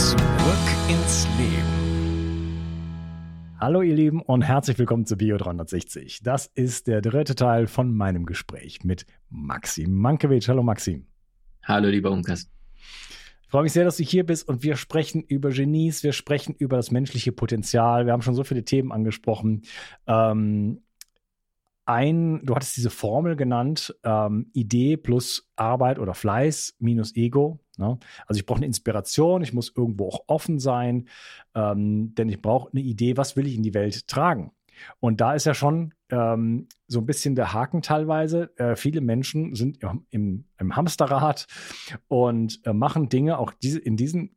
Zurück ins Leben. Hallo ihr Lieben und herzlich willkommen zu Bio 360. Das ist der dritte Teil von meinem Gespräch mit Maxim Mankiewicz. Hallo Maxim. Hallo lieber Unkas. Ich freue mich sehr, dass du hier bist und wir sprechen über Genies, wir sprechen über das menschliche Potenzial. Wir haben schon so viele Themen angesprochen. Ähm, ein, du hattest diese Formel genannt, ähm, Idee plus Arbeit oder Fleiß minus Ego. Ne? Also ich brauche eine Inspiration, ich muss irgendwo auch offen sein, ähm, denn ich brauche eine Idee, was will ich in die Welt tragen. Und da ist ja schon ähm, so ein bisschen der Haken teilweise. Äh, viele Menschen sind im, im Hamsterrad und äh, machen Dinge auch diese, in diesen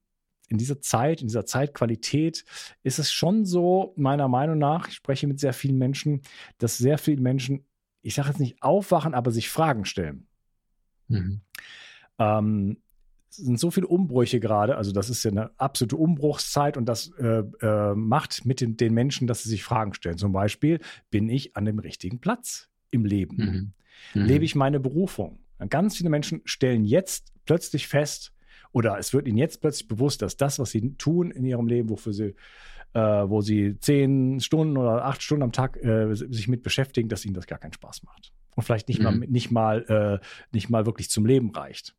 in dieser Zeit, in dieser Zeitqualität ist es schon so, meiner Meinung nach, ich spreche mit sehr vielen Menschen, dass sehr viele Menschen, ich sage jetzt nicht aufwachen, aber sich Fragen stellen. Mhm. Ähm, sind so viele Umbrüche gerade, also das ist ja eine absolute Umbruchszeit und das äh, äh, macht mit den, den, Menschen, dass sie sich Fragen stellen. Zum Beispiel, bin ich an dem richtigen Platz im Leben? Mhm. Mhm. Lebe ich meine Berufung? Ganz viele Menschen stellen jetzt plötzlich fest, oder es wird ihnen jetzt plötzlich bewusst, dass das, was sie tun in ihrem Leben, wofür sie, äh, wo sie zehn Stunden oder acht Stunden am Tag äh, sich mit beschäftigen, dass ihnen das gar keinen Spaß macht. Und vielleicht nicht mhm. mal, nicht mal, äh, nicht mal wirklich zum Leben reicht.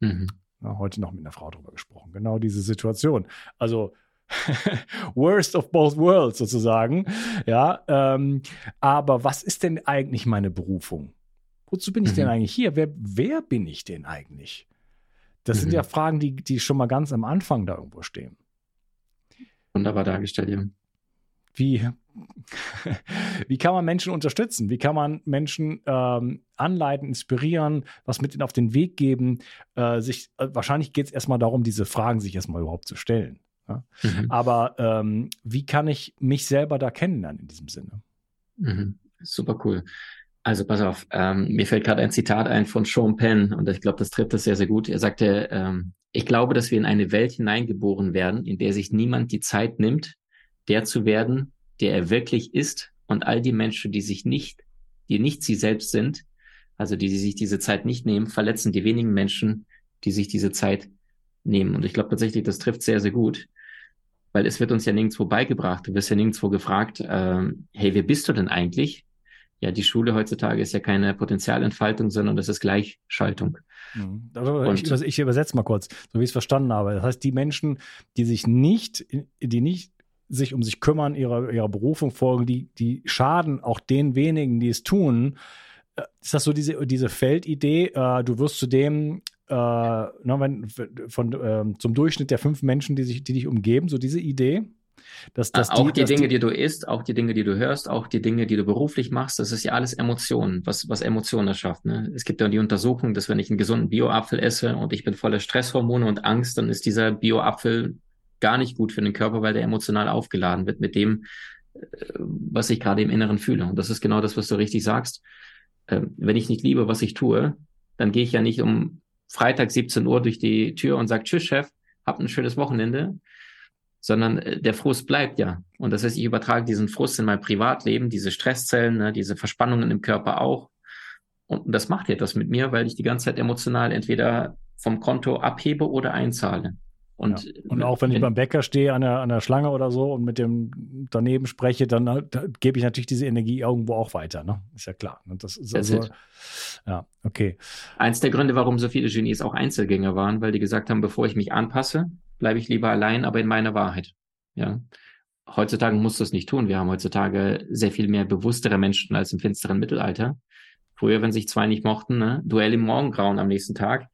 Mhm. Heute noch mit einer Frau darüber gesprochen. Genau diese Situation. Also worst of both worlds sozusagen. Ja, ähm, aber was ist denn eigentlich meine Berufung? Wozu bin ich mhm. denn eigentlich hier? Wer, wer bin ich denn eigentlich? Das mhm. sind ja Fragen, die, die schon mal ganz am Anfang da irgendwo stehen. Wunderbar dargestellt, ja. Wie, wie kann man Menschen unterstützen? Wie kann man Menschen ähm, anleiten, inspirieren, was mit ihnen auf den Weg geben? Äh, sich, äh, wahrscheinlich geht es erstmal darum, diese Fragen sich erstmal überhaupt zu stellen. Ja? Mhm. Aber ähm, wie kann ich mich selber da kennenlernen in diesem Sinne? Mhm. Super cool. Also pass auf, ähm, mir fällt gerade ein Zitat ein von Sean Penn und ich glaube, das trifft das sehr, sehr gut. Er sagte, ähm, ich glaube, dass wir in eine Welt hineingeboren werden, in der sich niemand die Zeit nimmt, der zu werden, der er wirklich ist und all die Menschen, die sich nicht, die nicht sie selbst sind, also die, die sich diese Zeit nicht nehmen, verletzen die wenigen Menschen, die sich diese Zeit nehmen. Und ich glaube tatsächlich, das trifft sehr, sehr gut, weil es wird uns ja nirgendwo beigebracht. Du wirst ja nirgendwo gefragt, äh, hey, wer bist du denn eigentlich? Ja, die Schule heutzutage ist ja keine Potenzialentfaltung, sondern das ist Gleichschaltung. Mhm. Ich, ich übersetze mal kurz, so wie ich es verstanden habe. Das heißt, die Menschen, die sich nicht, die nicht sich um sich kümmern, ihrer, ihrer Berufung folgen, die, die schaden auch den wenigen, die es tun. Äh, ist das so diese, diese Feldidee, äh, du wirst zu dem äh, na, wenn, von, äh, zum Durchschnitt der fünf Menschen, die, sich, die dich umgeben, so diese Idee. Dass, dass auch die, die Dinge, die, die, du isst, auch die Dinge, die du hörst, auch die Dinge, die du beruflich machst, das ist ja alles Emotionen, was, was Emotionen erschafft. Ne? Es gibt ja die Untersuchung, dass wenn ich einen gesunden Bio-Apfel esse und ich bin voller Stresshormone und Angst, dann ist dieser Bio-Apfel gar nicht gut für den Körper, weil der emotional aufgeladen wird mit dem, äh, was ich gerade im Inneren fühle. Und das ist genau das, was du richtig sagst. Ähm, wenn ich nicht liebe, was ich tue, dann gehe ich ja nicht um Freitag 17 Uhr durch die Tür und sage, tschüss, Chef, hab ein schönes Wochenende, sondern äh, der Frust bleibt ja. Und das heißt, ich übertrage diesen Frust in mein Privatleben, diese Stresszellen, ne, diese Verspannungen im Körper auch. Und das macht etwas mit mir, weil ich die ganze Zeit emotional entweder vom Konto abhebe oder einzahle. Und, ja. und auch wenn, wenn, ich beim Bäcker stehe an der, an der Schlange oder so und mit dem daneben spreche, dann da gebe ich natürlich diese Energie irgendwo auch weiter. Ne? Ist ja klar. Und das ist also, ja, okay. Eins der Gründe, warum so viele Genies auch Einzelgänger waren, weil die gesagt haben, bevor ich mich anpasse, bleibe ich lieber allein, aber in meiner Wahrheit. Ja. Heutzutage muss das nicht tun. Wir haben heutzutage sehr viel mehr bewusstere Menschen als im finsteren Mittelalter. Früher, wenn sich zwei nicht mochten, ne? Duell im Morgengrauen am nächsten Tag.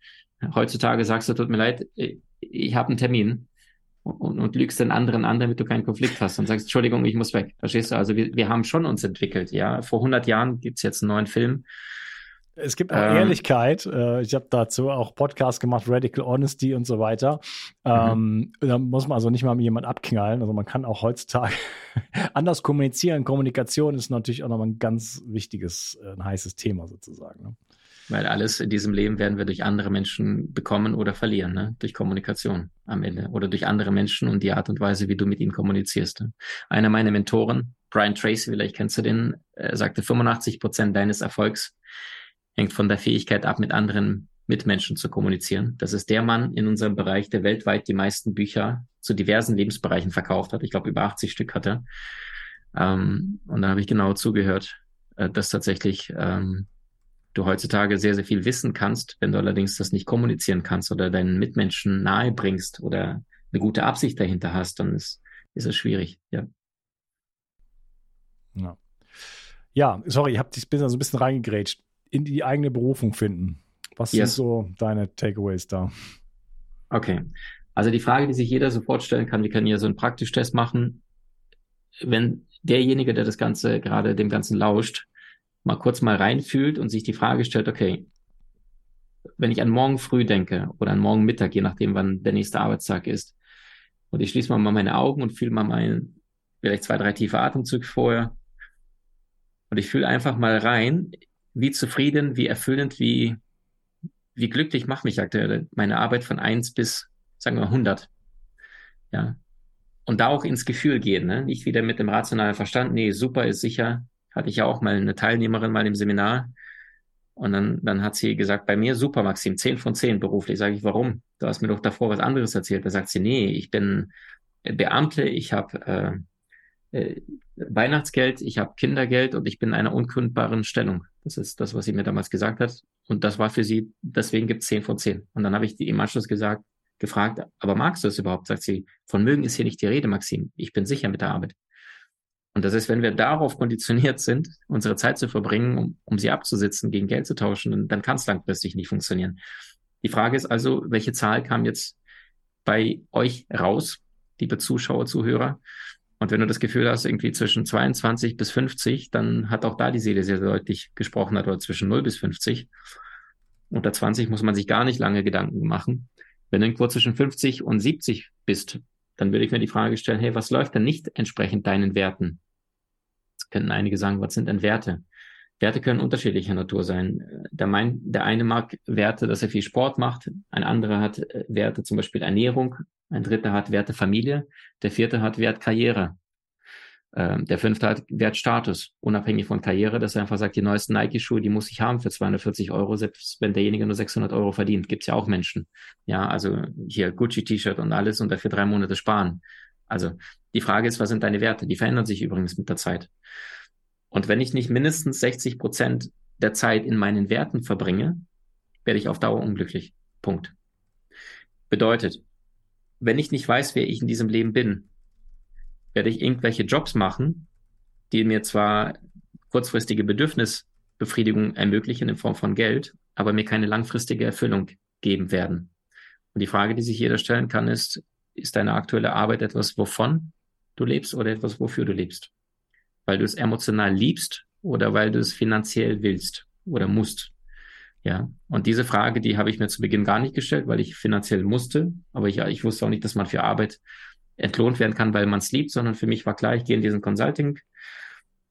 Heutzutage sagst du, tut mir leid, ich habe einen Termin und, und lügst den anderen an, damit du keinen Konflikt hast und sagst, Entschuldigung, ich muss weg. Verstehst du? Also wir, wir haben schon uns entwickelt, ja. Vor 100 Jahren gibt's jetzt einen neuen Film. Es gibt auch ähm, Ehrlichkeit. Äh, ich habe dazu auch Podcasts gemacht, Radical Honesty und so weiter. Mhm. Ähm, da muss man also nicht mal mit jemand abknallen. Also man kann auch heutzutage anders kommunizieren. Kommunikation ist natürlich auch nochmal ein ganz wichtiges, äh, ein heißes Thema sozusagen. Weil alles in diesem Leben werden wir durch andere Menschen bekommen oder verlieren, ne? durch Kommunikation am Ende oder durch andere Menschen und die Art und Weise, wie du mit ihnen kommunizierst. Ne? Einer meiner Mentoren, Brian Tracy, vielleicht kennst du den, äh, sagte, 85 Prozent deines Erfolgs hängt von der Fähigkeit ab, mit anderen Mitmenschen zu kommunizieren. Das ist der Mann in unserem Bereich, der weltweit die meisten Bücher zu diversen Lebensbereichen verkauft hat. Ich glaube, über 80 Stück hatte. Ähm, und da habe ich genau zugehört, äh, dass tatsächlich ähm, du heutzutage sehr, sehr viel wissen kannst, wenn du allerdings das nicht kommunizieren kannst oder deinen Mitmenschen nahe bringst oder eine gute Absicht dahinter hast, dann ist, ist es schwierig, ja. Ja, ja sorry, ich habe dich bin so ein bisschen reingegrätscht. In die eigene Berufung finden. Was yes. sind so deine Takeaways da? Okay. Also die Frage, die sich jeder sofort stellen kann, wir können hier so einen Praktisch-Test machen. Wenn derjenige, der das Ganze gerade dem Ganzen lauscht, mal kurz mal reinfühlt und sich die Frage stellt, okay, wenn ich an morgen früh denke oder an morgen Mittag, je nachdem, wann der nächste Arbeitstag ist, und ich schließe mal meine Augen und fühle mal meinen, vielleicht zwei, drei tiefe Atemzüge vorher, und ich fühle einfach mal rein, wie zufrieden, wie erfüllend, wie, wie glücklich macht mich aktuell meine Arbeit von eins bis, sagen wir, 100. Ja. Und da auch ins Gefühl gehen, ne? nicht wieder mit dem rationalen Verstand, nee, super ist sicher, hatte ich ja auch mal eine Teilnehmerin mal im Seminar. Und dann, dann hat sie gesagt, bei mir super, Maxim, 10 von 10 beruflich. Sage ich, warum? Du hast mir doch davor was anderes erzählt. Da sagt sie, nee, ich bin Beamte, ich habe äh, äh, Weihnachtsgeld, ich habe Kindergeld und ich bin in einer unkündbaren Stellung. Das ist das, was sie mir damals gesagt hat. Und das war für sie, deswegen gibt es 10 von 10. Und dann habe ich die im Anschluss gesagt, gefragt, aber magst du es überhaupt? Sagt sie, von mögen ist hier nicht die Rede, Maxim. Ich bin sicher mit der Arbeit. Und das heißt, wenn wir darauf konditioniert sind, unsere Zeit zu verbringen, um, um sie abzusitzen, gegen Geld zu tauschen, dann, dann kann es langfristig nicht funktionieren. Die Frage ist also, welche Zahl kam jetzt bei euch raus, liebe Zuschauer, Zuhörer? Und wenn du das Gefühl hast, irgendwie zwischen 22 bis 50, dann hat auch da die Seele sehr deutlich gesprochen, oder zwischen 0 bis 50. Unter 20 muss man sich gar nicht lange Gedanken machen. Wenn du irgendwo zwischen 50 und 70 bist, dann würde ich mir die Frage stellen, hey, was läuft denn nicht entsprechend deinen Werten? Könnten einige sagen, was sind denn Werte? Werte können unterschiedlicher Natur sein. Der, mein, der eine mag Werte, dass er viel Sport macht, ein anderer hat äh, Werte, zum Beispiel Ernährung, ein dritter hat Werte Familie, der vierte hat Wert Karriere. Ähm, der fünfte hat Wertstatus, unabhängig von Karriere, dass er einfach sagt, die neuesten Nike-Schuhe, die muss ich haben für 240 Euro, selbst wenn derjenige nur 600 Euro verdient. Gibt's ja auch Menschen. Ja, also hier Gucci-T-Shirt und alles und dafür drei Monate sparen. Also die Frage ist, was sind deine Werte? Die verändern sich übrigens mit der Zeit. Und wenn ich nicht mindestens 60 Prozent der Zeit in meinen Werten verbringe, werde ich auf Dauer unglücklich. Punkt. Bedeutet, wenn ich nicht weiß, wer ich in diesem Leben bin, werde ich irgendwelche Jobs machen, die mir zwar kurzfristige Bedürfnisbefriedigung ermöglichen in Form von Geld, aber mir keine langfristige Erfüllung geben werden. Und die Frage, die sich jeder stellen kann, ist, ist deine aktuelle Arbeit etwas, wovon du lebst oder etwas, wofür du lebst? Weil du es emotional liebst oder weil du es finanziell willst oder musst? Ja, und diese Frage, die habe ich mir zu Beginn gar nicht gestellt, weil ich finanziell musste, aber ich, ich wusste auch nicht, dass man für Arbeit entlohnt werden kann, weil man es liebt, sondern für mich war klar, ich gehe in diesen Consulting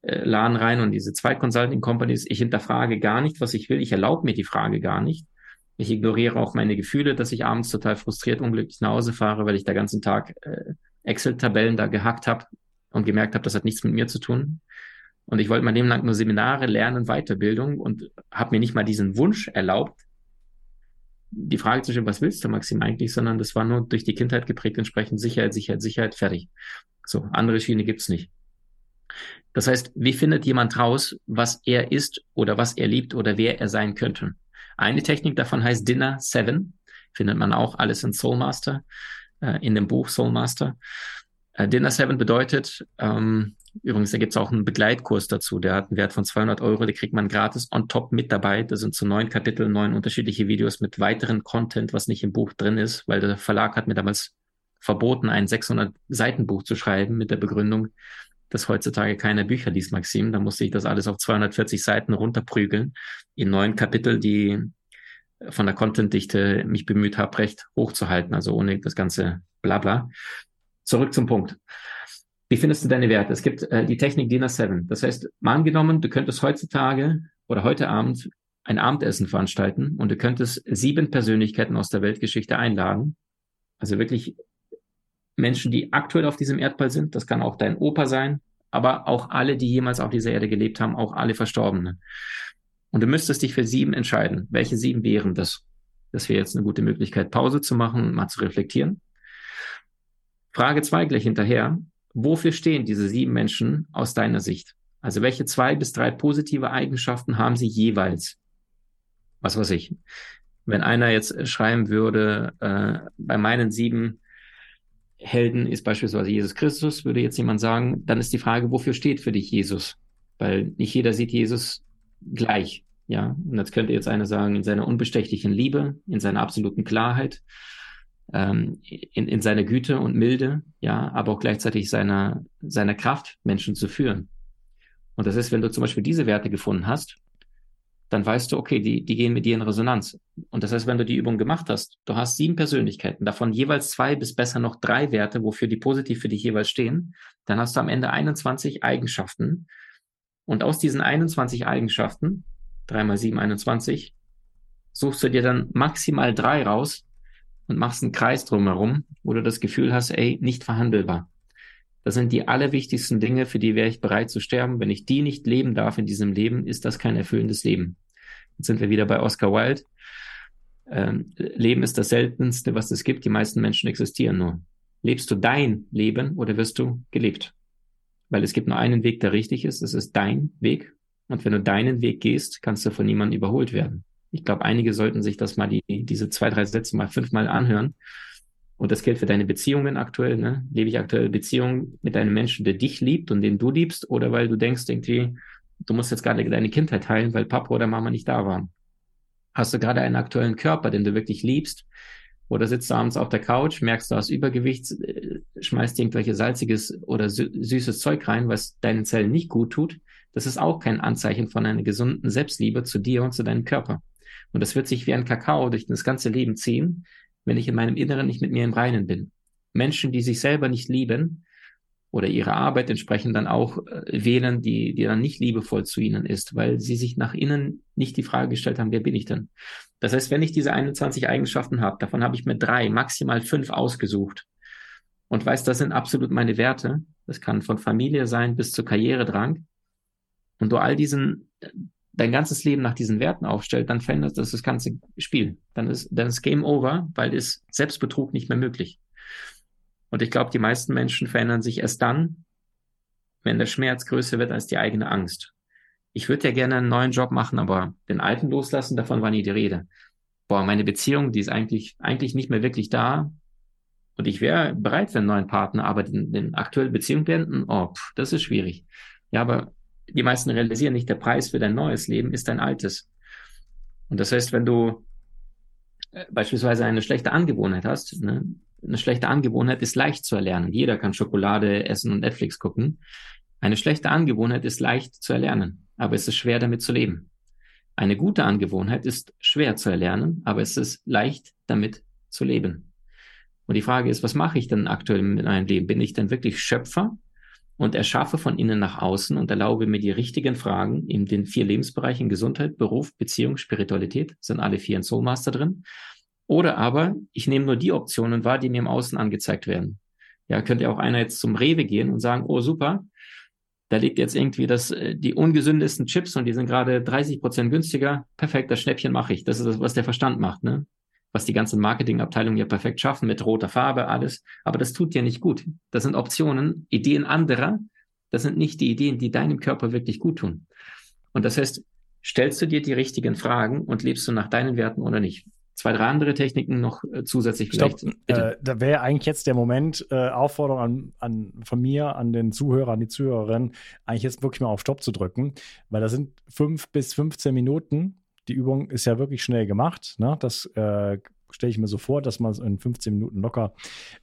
äh, rein und diese zwei Consulting Companies, ich hinterfrage gar nicht, was ich will, ich erlaube mir die Frage gar nicht. Ich ignoriere auch meine Gefühle, dass ich abends total frustriert, unglücklich nach Hause fahre, weil ich den ganzen Tag äh, Excel-Tabellen da gehackt habe und gemerkt habe, das hat nichts mit mir zu tun. Und ich wollte mein Leben lang nur Seminare, Lernen, Weiterbildung und habe mir nicht mal diesen Wunsch erlaubt, die Frage zu stellen, was willst du, Maxim, eigentlich, sondern das war nur durch die Kindheit geprägt, entsprechend Sicherheit, Sicherheit, Sicherheit, fertig. So, andere Schiene gibt's nicht. Das heißt, wie findet jemand raus, was er ist oder was er liebt oder wer er sein könnte? Eine Technik davon heißt Dinner Seven. Findet man auch alles in Soulmaster, äh, in dem Buch Soulmaster. Äh, Dinner Seven bedeutet, ähm, übrigens, da gibt es auch einen Begleitkurs dazu, der hat einen Wert von 200 Euro, den kriegt man gratis on top mit dabei. Das sind zu neun Kapiteln, neun unterschiedliche Videos mit weiteren Content, was nicht im Buch drin ist, weil der Verlag hat mir damals verboten, ein 600 Seiten Buch zu schreiben mit der Begründung, dass heutzutage keine Bücher liest, Maxim. Da musste ich das alles auf 240 Seiten runterprügeln in neun Kapitel, die von der Contentdichte mich bemüht habe, recht hochzuhalten, also ohne das ganze Blabla. Zurück zum Punkt. Wie findest du deine Werte? Es gibt äh, die Technik Dinner 7. Das heißt, mal angenommen, du könntest heutzutage oder heute Abend ein Abendessen veranstalten und du könntest sieben Persönlichkeiten aus der Weltgeschichte einladen. Also wirklich Menschen, die aktuell auf diesem Erdball sind. Das kann auch dein Opa sein, aber auch alle, die jemals auf dieser Erde gelebt haben, auch alle Verstorbene. Und du müsstest dich für sieben entscheiden. Welche sieben wären das? Das wäre jetzt eine gute Möglichkeit, Pause zu machen mal zu reflektieren. Frage zwei gleich hinterher. Wofür stehen diese sieben Menschen aus deiner Sicht? Also welche zwei bis drei positive Eigenschaften haben sie jeweils? Was weiß ich. Wenn einer jetzt schreiben würde, äh, bei meinen sieben Helden ist beispielsweise Jesus Christus, würde jetzt jemand sagen, dann ist die Frage, wofür steht für dich Jesus? Weil nicht jeder sieht Jesus gleich. Ja, und jetzt könnte jetzt einer sagen, in seiner unbestechlichen Liebe, in seiner absoluten Klarheit, ähm, in, in seiner Güte und Milde, ja, aber auch gleichzeitig seiner, seiner Kraft, Menschen zu führen. Und das ist, wenn du zum Beispiel diese Werte gefunden hast, dann weißt du, okay, die, die gehen mit dir in Resonanz. Und das heißt, wenn du die Übung gemacht hast, du hast sieben Persönlichkeiten, davon jeweils zwei bis besser noch drei Werte, wofür die positiv für dich jeweils stehen, dann hast du am Ende 21 Eigenschaften. Und aus diesen 21 Eigenschaften, drei mal sieben, 21, suchst du dir dann maximal drei raus und machst einen Kreis drumherum, wo du das Gefühl hast, ey, nicht verhandelbar. Das sind die allerwichtigsten Dinge, für die wäre ich bereit zu sterben. Wenn ich die nicht leben darf in diesem Leben, ist das kein erfüllendes Leben. Jetzt sind wir wieder bei Oscar Wilde. Ähm, Leben ist das Seltenste, was es gibt. Die meisten Menschen existieren nur. Lebst du dein Leben oder wirst du gelebt? Weil es gibt nur einen Weg, der richtig ist. Es ist dein Weg. Und wenn du deinen Weg gehst, kannst du von niemandem überholt werden. Ich glaube, einige sollten sich das mal, die, diese zwei, drei Sätze mal fünfmal anhören. Und das gilt für deine Beziehungen aktuell. Ne? Lebe ich aktuell Beziehungen mit einem Menschen, der dich liebt und den du liebst? Oder weil du denkst irgendwie, du musst jetzt gerade deine Kindheit heilen, weil Papa oder Mama nicht da waren. Hast du gerade einen aktuellen Körper, den du wirklich liebst? Oder sitzt du abends auf der Couch, merkst du hast Übergewicht, äh, schmeißt irgendwelche salziges oder süßes Zeug rein, was deinen Zellen nicht gut tut. Das ist auch kein Anzeichen von einer gesunden Selbstliebe zu dir und zu deinem Körper. Und das wird sich wie ein Kakao durch das ganze Leben ziehen, wenn ich in meinem Inneren nicht mit mir im Reinen bin. Menschen, die sich selber nicht lieben, oder ihre Arbeit entsprechend dann auch äh, wählen, die, die dann nicht liebevoll zu ihnen ist, weil sie sich nach innen nicht die Frage gestellt haben, wer bin ich denn? Das heißt, wenn ich diese 21 Eigenschaften habe, davon habe ich mir drei, maximal fünf ausgesucht und weiß, das sind absolut meine Werte. Das kann von Familie sein bis zu Karrieredrang. Und du all diesen, dein ganzes Leben nach diesen Werten aufstellt, dann verändert das das ganze Spiel. Dann ist, dann ist Game over, weil ist Selbstbetrug nicht mehr möglich. Und ich glaube, die meisten Menschen verändern sich erst dann, wenn der Schmerz größer wird als die eigene Angst. Ich würde ja gerne einen neuen Job machen, aber den alten loslassen, davon war nie die Rede. Boah, meine Beziehung, die ist eigentlich, eigentlich nicht mehr wirklich da. Und ich wäre bereit für einen neuen Partner, aber den, den aktuelle Beziehung beenden, oh, pff, das ist schwierig. Ja, aber die meisten realisieren nicht, der Preis für dein neues Leben ist dein altes. Und das heißt, wenn du äh, beispielsweise eine schlechte Angewohnheit hast, ne? Eine schlechte Angewohnheit ist leicht zu erlernen. Jeder kann Schokolade essen und Netflix gucken. Eine schlechte Angewohnheit ist leicht zu erlernen, aber es ist schwer damit zu leben. Eine gute Angewohnheit ist schwer zu erlernen, aber es ist leicht damit zu leben. Und die Frage ist, was mache ich denn aktuell mit meinem Leben? Bin ich denn wirklich Schöpfer und erschaffe von innen nach außen und erlaube mir die richtigen Fragen in den vier Lebensbereichen Gesundheit, Beruf, Beziehung, Spiritualität, sind alle vier in Soulmaster drin. Oder aber ich nehme nur die Optionen wahr, die mir im Außen angezeigt werden. Ja, könnte auch einer jetzt zum Rewe gehen und sagen, oh super, da liegt jetzt irgendwie das, äh, die ungesündesten Chips und die sind gerade 30 Prozent günstiger. Perfekt, das Schnäppchen mache ich. Das ist das, was der Verstand macht, ne? Was die ganzen Marketingabteilungen ja perfekt schaffen mit roter Farbe, alles. Aber das tut ja nicht gut. Das sind Optionen, Ideen anderer. Das sind nicht die Ideen, die deinem Körper wirklich gut tun. Und das heißt, stellst du dir die richtigen Fragen und lebst du nach deinen Werten oder nicht? Zwei, drei andere Techniken noch äh, zusätzlich vielleicht. Stopp, äh, da wäre eigentlich jetzt der Moment, äh, Aufforderung an, an, von mir, an den Zuhörer, an die Zuhörerin, eigentlich jetzt wirklich mal auf Stopp zu drücken, weil da sind fünf bis 15 Minuten. Die Übung ist ja wirklich schnell gemacht. Ne? Das äh, stelle ich mir so vor, dass man es in 15 Minuten locker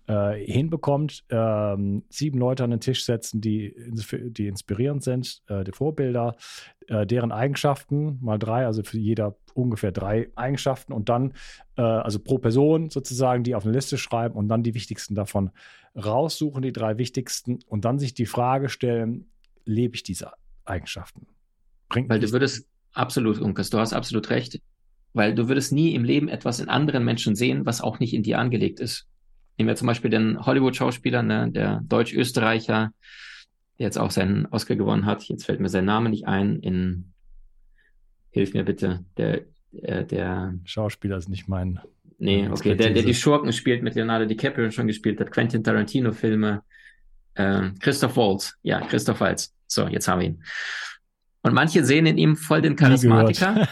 äh, hinbekommt. Ähm, sieben Leute an den Tisch setzen, die, die inspirierend sind, äh, die Vorbilder, äh, deren Eigenschaften, mal drei, also für jeder ungefähr drei Eigenschaften und dann, äh, also pro Person sozusagen, die auf eine Liste schreiben und dann die wichtigsten davon raussuchen, die drei wichtigsten und dann sich die Frage stellen, lebe ich diese Eigenschaften? Bringt Weil du würdest, absolut, Unkas, du hast absolut recht weil du würdest nie im Leben etwas in anderen Menschen sehen, was auch nicht in dir angelegt ist. Nehmen wir zum Beispiel den Hollywood-Schauspieler, ne, der Deutsch-Österreicher, der jetzt auch seinen Oscar gewonnen hat. Jetzt fällt mir sein Name nicht ein. In Hilf mir bitte, der äh, der Schauspieler ist nicht mein. Nee, okay, der, der die Schurken spielt, mit Leonardo DiCaprio schon gespielt hat, Quentin Tarantino-Filme, äh, Christoph Waltz, ja, Christoph Waltz. So, jetzt haben wir ihn. Und manche sehen in ihm voll den Charismatiker.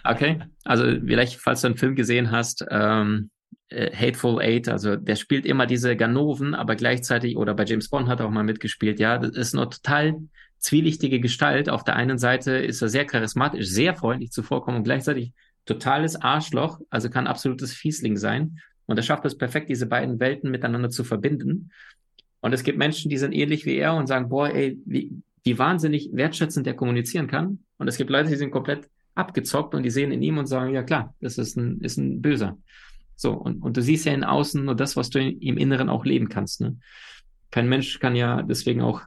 okay. Also vielleicht, falls du einen Film gesehen hast, ähm, äh, Hateful Eight, also der spielt immer diese Ganoven, aber gleichzeitig, oder bei James Bond hat er auch mal mitgespielt, ja, das ist eine total zwielichtige Gestalt. Auf der einen Seite ist er sehr charismatisch, sehr freundlich zuvorkommen und gleichzeitig totales Arschloch, also kann absolutes Fiesling sein. Und er schafft es perfekt, diese beiden Welten miteinander zu verbinden. Und es gibt Menschen, die sind ähnlich wie er und sagen, boah, ey, wie, wie wahnsinnig wertschätzend der kommunizieren kann. Und es gibt Leute, die sind komplett abgezockt und die sehen in ihm und sagen, ja klar, das ist ein, ist ein Böser. So, und, und du siehst ja in Außen nur das, was du in, im Inneren auch leben kannst. Ne? Kein Mensch kann ja deswegen auch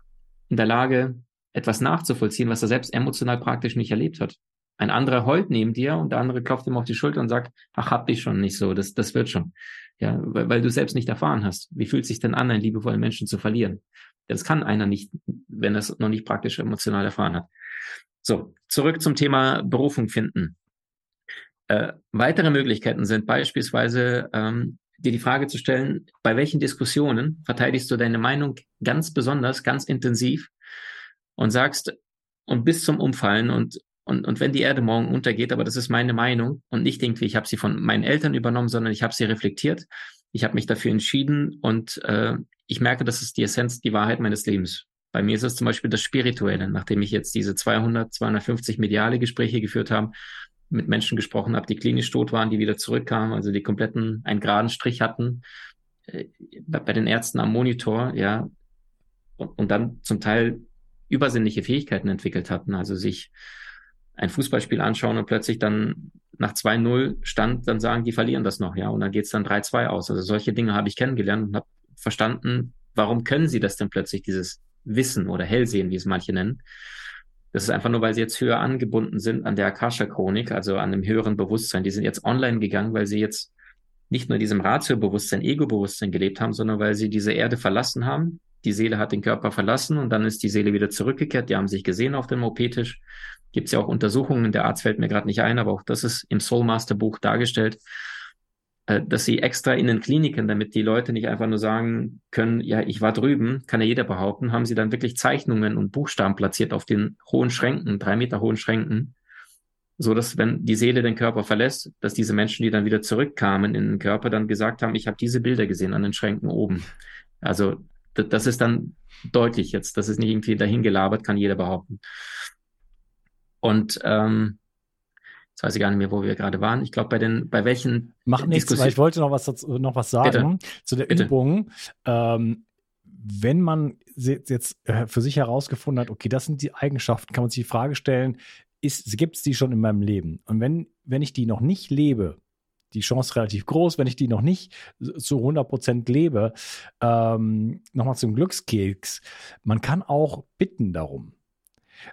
in der Lage, etwas nachzuvollziehen, was er selbst emotional praktisch nicht erlebt hat. Ein anderer heult neben dir und der andere klopft ihm auf die Schulter und sagt, ach, hab dich schon nicht so, das, das wird schon. Ja, weil, weil du selbst nicht erfahren hast. Wie fühlt sich denn an, einen liebevollen Menschen zu verlieren? Das kann einer nicht, wenn er es noch nicht praktisch emotional erfahren hat. So, zurück zum Thema Berufung finden. Äh, weitere Möglichkeiten sind beispielsweise, ähm, dir die Frage zu stellen, bei welchen Diskussionen verteidigst du deine Meinung ganz besonders, ganz intensiv und sagst, und bis zum Umfallen und, und, und wenn die Erde morgen untergeht, aber das ist meine Meinung und nicht irgendwie, ich habe sie von meinen Eltern übernommen, sondern ich habe sie reflektiert, ich habe mich dafür entschieden und äh, ich merke, das ist die Essenz, die Wahrheit meines Lebens. Bei mir ist es zum Beispiel das Spirituelle, nachdem ich jetzt diese 200, 250 mediale Gespräche geführt habe, mit Menschen gesprochen habe, die klinisch tot waren, die wieder zurückkamen, also die kompletten einen geraden Strich hatten, äh, bei, den Ärzten am Monitor, ja, und, und dann zum Teil übersinnliche Fähigkeiten entwickelt hatten, also sich ein Fußballspiel anschauen und plötzlich dann nach 2-0 stand, dann sagen, die verlieren das noch, ja, und dann geht's dann 3-2 aus. Also solche Dinge habe ich kennengelernt und habe verstanden, warum können sie das denn plötzlich, dieses Wissen oder Hellsehen, wie es manche nennen. Das ist einfach nur, weil sie jetzt höher angebunden sind an der Akasha-Chronik, also an dem höheren Bewusstsein. Die sind jetzt online gegangen, weil sie jetzt nicht nur diesem Ratio-Bewusstsein, Ego-Bewusstsein gelebt haben, sondern weil sie diese Erde verlassen haben. Die Seele hat den Körper verlassen und dann ist die Seele wieder zurückgekehrt. Die haben sich gesehen auf dem OP-Tisch. Gibt es ja auch Untersuchungen, der Arzt fällt mir gerade nicht ein, aber auch das ist im Soulmaster-Buch dargestellt, dass sie extra in den Kliniken, damit die Leute nicht einfach nur sagen können, ja, ich war drüben, kann ja jeder behaupten, haben sie dann wirklich Zeichnungen und Buchstaben platziert auf den hohen Schränken, drei Meter hohen Schränken, so dass wenn die Seele den Körper verlässt, dass diese Menschen, die dann wieder zurückkamen in den Körper, dann gesagt haben, ich habe diese Bilder gesehen an den Schränken oben. Also das ist dann deutlich jetzt, das ist nicht irgendwie dahin gelabert, kann jeder behaupten. Und ähm, Jetzt weiß ich gar nicht mehr, wo wir gerade waren. Ich glaube, bei den, bei welchen. Mach nichts, weil ich wollte noch was, dazu, noch was sagen Bitte. zu der Bitte. Übung. Ähm, wenn man jetzt äh, für sich herausgefunden hat, okay, das sind die Eigenschaften, kann man sich die Frage stellen, gibt es die schon in meinem Leben? Und wenn, wenn ich die noch nicht lebe, die Chance relativ groß, wenn ich die noch nicht zu 100% lebe, ähm, nochmal zum Glückskeks, man kann auch bitten darum.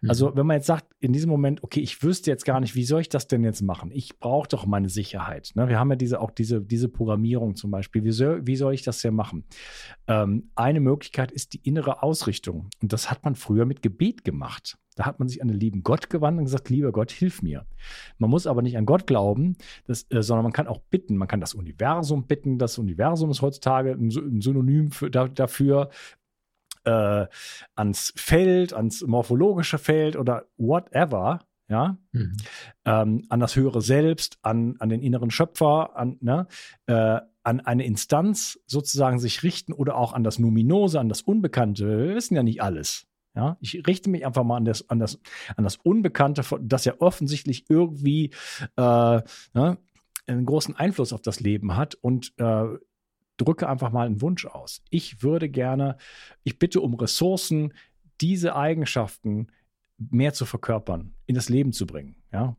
Also, mhm. wenn man jetzt sagt, in diesem Moment, okay, ich wüsste jetzt gar nicht, wie soll ich das denn jetzt machen? Ich brauche doch meine Sicherheit. Ne? Wir haben ja diese, auch diese, diese Programmierung zum Beispiel. Wie soll, wie soll ich das denn machen? Ähm, eine Möglichkeit ist die innere Ausrichtung. Und das hat man früher mit Gebet gemacht. Da hat man sich an den lieben Gott gewandt und gesagt, lieber Gott, hilf mir. Man muss aber nicht an Gott glauben, das, äh, sondern man kann auch bitten. Man kann das Universum bitten. Das Universum ist heutzutage ein, ein Synonym für, da, dafür äh, ans Feld, ans morphologische Feld oder whatever, ja, mhm. ähm, an das höhere Selbst, an, an den inneren Schöpfer, an, ne, äh, an eine Instanz sozusagen sich richten oder auch an das Numinose, an das Unbekannte. Wir wissen ja nicht alles. Ja, ich richte mich einfach mal an das, an das, an das Unbekannte, das ja offensichtlich irgendwie äh, ne, einen großen Einfluss auf das Leben hat und äh, drücke einfach mal einen Wunsch aus. Ich würde gerne, ich bitte um Ressourcen, diese Eigenschaften mehr zu verkörpern, in das Leben zu bringen. Ja?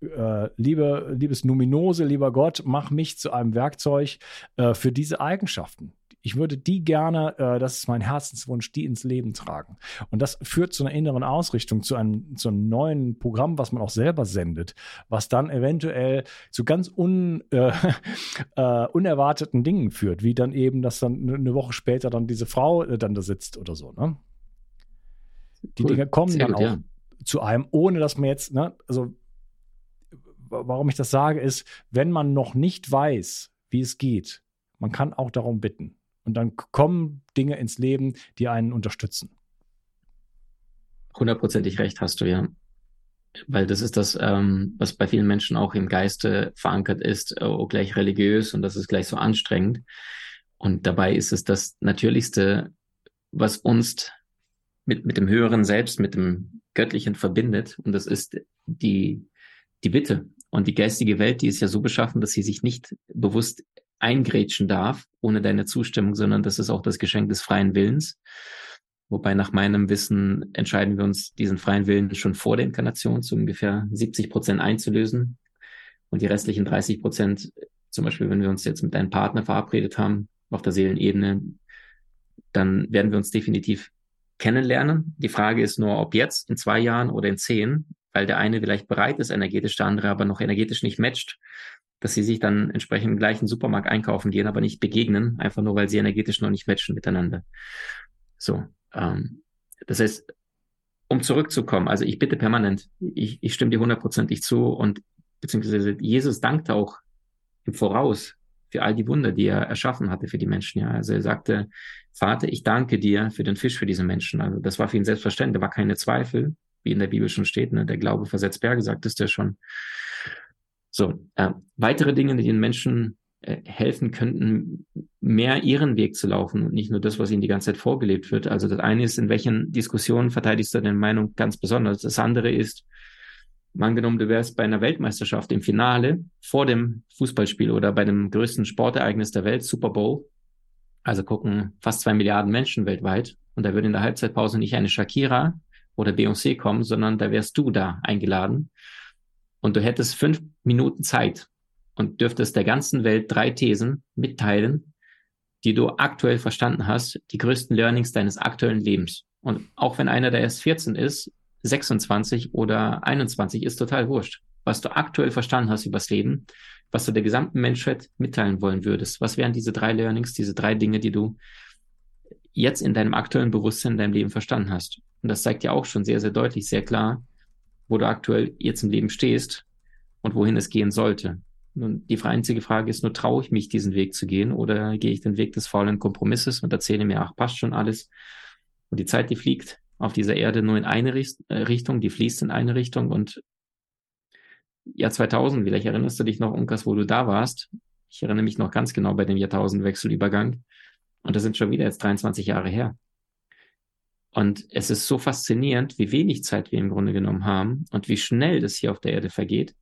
Äh, liebe, liebes Numinose, lieber Gott, mach mich zu einem Werkzeug äh, für diese Eigenschaften ich würde die gerne, äh, das ist mein Herzenswunsch, die ins Leben tragen. Und das führt zu einer inneren Ausrichtung, zu einem, zu einem neuen Programm, was man auch selber sendet, was dann eventuell zu ganz un, äh, äh, unerwarteten Dingen führt, wie dann eben, dass dann eine Woche später dann diese Frau äh, dann da sitzt oder so. Ne? Die cool. Dinge kommen Sehr dann gut, auch ja. zu einem, ohne dass man jetzt, ne, also warum ich das sage, ist, wenn man noch nicht weiß, wie es geht, man kann auch darum bitten. Und dann kommen Dinge ins Leben, die einen unterstützen. Hundertprozentig recht hast du, ja. Weil das ist das, ähm, was bei vielen Menschen auch im Geiste verankert ist, äh, auch gleich religiös und das ist gleich so anstrengend. Und dabei ist es das Natürlichste, was uns mit, mit dem höheren Selbst, mit dem Göttlichen verbindet. Und das ist die, die Bitte. Und die geistige Welt, die ist ja so beschaffen, dass sie sich nicht bewusst eingrätschen darf, ohne deine Zustimmung, sondern das ist auch das Geschenk des freien Willens. Wobei nach meinem Wissen entscheiden wir uns, diesen freien Willen schon vor der Inkarnation zu ungefähr 70 Prozent einzulösen. Und die restlichen 30 Prozent, zum Beispiel, wenn wir uns jetzt mit einem Partner verabredet haben, auf der Seelenebene, dann werden wir uns definitiv kennenlernen. Die Frage ist nur, ob jetzt, in zwei Jahren oder in zehn, weil der eine vielleicht bereit ist energetisch, der andere aber noch energetisch nicht matcht dass sie sich dann entsprechend im gleichen Supermarkt einkaufen gehen, aber nicht begegnen, einfach nur, weil sie energetisch noch nicht matchen miteinander. So, ähm, das heißt, um zurückzukommen, also ich bitte permanent, ich, ich stimme dir hundertprozentig zu und beziehungsweise Jesus dankte auch im Voraus für all die Wunder, die er erschaffen hatte für die Menschen. Ja, also er sagte, Vater, ich danke dir für den Fisch für diese Menschen. Also das war für ihn selbstverständlich, da war keine Zweifel, wie in der Bibel schon steht. Ne? Der Glaube versetzt Berge, sagt es ja schon. So, äh, weitere Dinge, die den Menschen äh, helfen könnten, mehr ihren Weg zu laufen und nicht nur das, was ihnen die ganze Zeit vorgelebt wird. Also das eine ist, in welchen Diskussionen verteidigst du deine Meinung ganz besonders. Das andere ist, angenommen, du wärst bei einer Weltmeisterschaft im Finale vor dem Fußballspiel oder bei dem größten Sportereignis der Welt, Super Bowl. Also gucken fast zwei Milliarden Menschen weltweit. Und da würde in der Halbzeitpause nicht eine Shakira oder Beyoncé kommen, sondern da wärst du da eingeladen und du hättest fünf Minuten Zeit und dürftest der ganzen Welt drei Thesen mitteilen, die du aktuell verstanden hast, die größten Learnings deines aktuellen Lebens. Und auch wenn einer, der erst 14 ist, 26 oder 21 ist total wurscht. Was du aktuell verstanden hast übers Leben, was du der gesamten Menschheit mitteilen wollen würdest. Was wären diese drei Learnings, diese drei Dinge, die du jetzt in deinem aktuellen Bewusstsein in deinem Leben verstanden hast? Und das zeigt ja auch schon sehr, sehr deutlich, sehr klar, wo du aktuell jetzt im Leben stehst und wohin es gehen sollte. Nun, die einzige Frage ist nur, traue ich mich, diesen Weg zu gehen oder gehe ich den Weg des faulen Kompromisses und erzähle mir, ach, passt schon alles. Und die Zeit, die fliegt auf dieser Erde nur in eine äh, Richtung, die fließt in eine Richtung und Jahr 2000, vielleicht erinnerst du dich noch, Unkas, wo du da warst. Ich erinnere mich noch ganz genau bei dem Jahrtausendwechselübergang. Und das sind schon wieder jetzt 23 Jahre her. Und es ist so faszinierend, wie wenig Zeit wir im Grunde genommen haben und wie schnell das hier auf der Erde vergeht.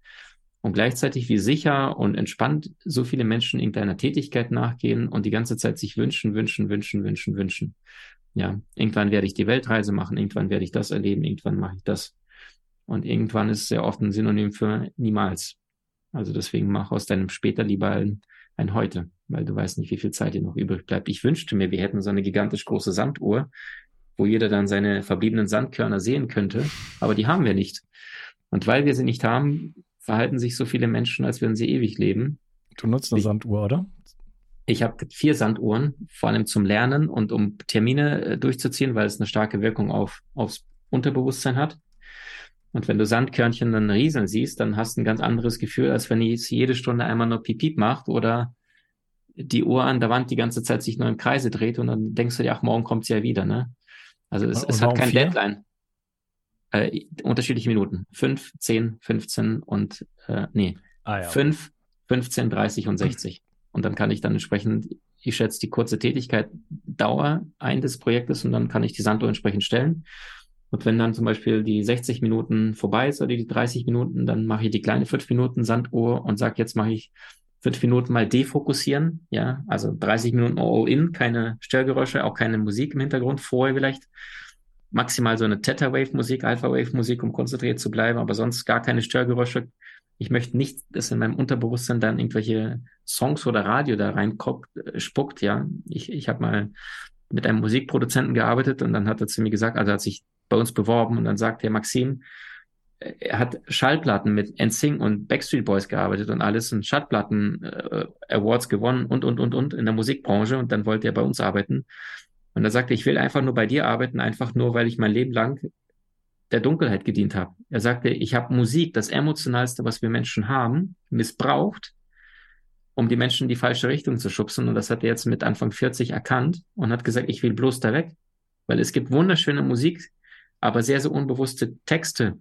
Und gleichzeitig wie sicher und entspannt so viele Menschen irgendeiner Tätigkeit nachgehen und die ganze Zeit sich wünschen, wünschen, wünschen, wünschen, wünschen. Ja, irgendwann werde ich die Weltreise machen, irgendwann werde ich das erleben, irgendwann mache ich das. Und irgendwann ist sehr oft ein Synonym für niemals. Also deswegen mach aus deinem später lieber ein, ein heute, weil du weißt nicht, wie viel Zeit dir noch übrig bleibt. Ich wünschte mir, wir hätten so eine gigantisch große Sanduhr, wo jeder dann seine verbliebenen Sandkörner sehen könnte, aber die haben wir nicht. Und weil wir sie nicht haben, verhalten sich so viele Menschen, als würden sie ewig leben. Du nutzt eine ich, Sanduhr, oder? Ich habe vier Sanduhren, vor allem zum Lernen und um Termine äh, durchzuziehen, weil es eine starke Wirkung auf, aufs Unterbewusstsein hat. Und wenn du Sandkörnchen dann rieseln siehst, dann hast du ein ganz anderes Gefühl, als wenn es jede Stunde einmal nur Piep, macht oder die Uhr an der Wand die ganze Zeit sich nur im Kreise dreht und dann denkst du dir, ach, morgen kommt sie ja wieder, ne? Also es, es hat kein vier? Deadline. Äh, unterschiedliche Minuten. Fünf, zehn, 15 und äh, nee. Ah, ja. Fünf, 15, 30 und 60. Und dann kann ich dann entsprechend, ich schätze die kurze Tätigkeit Dauer ein des Projektes und dann kann ich die Sanduhr entsprechend stellen. Und wenn dann zum Beispiel die 60 Minuten vorbei ist oder die 30 Minuten, dann mache ich die kleine 5 Minuten Sanduhr und sage, jetzt mache ich 5 Minuten mal defokussieren. Ja, also 30 Minuten all in, keine Störgeräusche, auch keine Musik im Hintergrund, vorher vielleicht maximal so eine Theta-Wave-Musik, Alpha-Wave-Musik, um konzentriert zu bleiben, aber sonst gar keine Störgeräusche. Ich möchte nicht, dass in meinem Unterbewusstsein dann irgendwelche Songs oder Radio da rein äh, spuckt, ja. Ich, ich habe mal mit einem Musikproduzenten gearbeitet und dann hat er zu mir gesagt, also hat sich bei uns beworben und dann sagt er, Maxim, er hat Schallplatten mit NSYNC und Backstreet Boys gearbeitet und alles und Schallplatten äh, Awards gewonnen und und und und in der Musikbranche und dann wollte er bei uns arbeiten und er sagte, ich will einfach nur bei dir arbeiten, einfach nur, weil ich mein Leben lang der Dunkelheit gedient habe. Er sagte, ich habe Musik, das emotionalste, was wir Menschen haben, missbraucht, um die Menschen in die falsche Richtung zu schubsen. Und das hat er jetzt mit Anfang 40 erkannt und hat gesagt, ich will bloß da weg, weil es gibt wunderschöne Musik, aber sehr, sehr unbewusste Texte,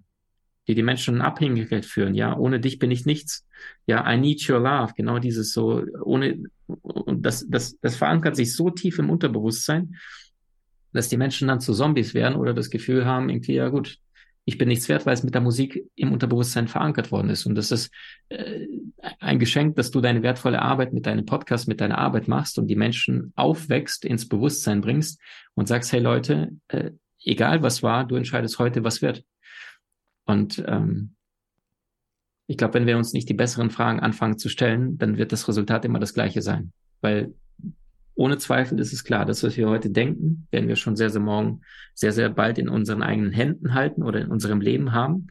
die die Menschen in Abhängigkeit führen. Ja, ohne dich bin ich nichts. Ja, I need your love. Genau dieses so, ohne, und das, das, das verankert sich so tief im Unterbewusstsein, dass die Menschen dann zu Zombies werden oder das Gefühl haben, irgendwie, ja gut, ich bin nichts wert, weil es mit der Musik im Unterbewusstsein verankert worden ist. Und das ist äh, ein Geschenk, dass du deine wertvolle Arbeit mit deinem Podcast, mit deiner Arbeit machst und die Menschen aufwächst, ins Bewusstsein bringst und sagst, hey Leute, äh, egal was war, du entscheidest heute, was wird. Und ähm, ich glaube, wenn wir uns nicht die besseren Fragen anfangen zu stellen, dann wird das Resultat immer das gleiche sein. Weil ohne Zweifel ist es klar, das, was wir heute denken, werden wir schon sehr, sehr morgen, sehr, sehr bald in unseren eigenen Händen halten oder in unserem Leben haben.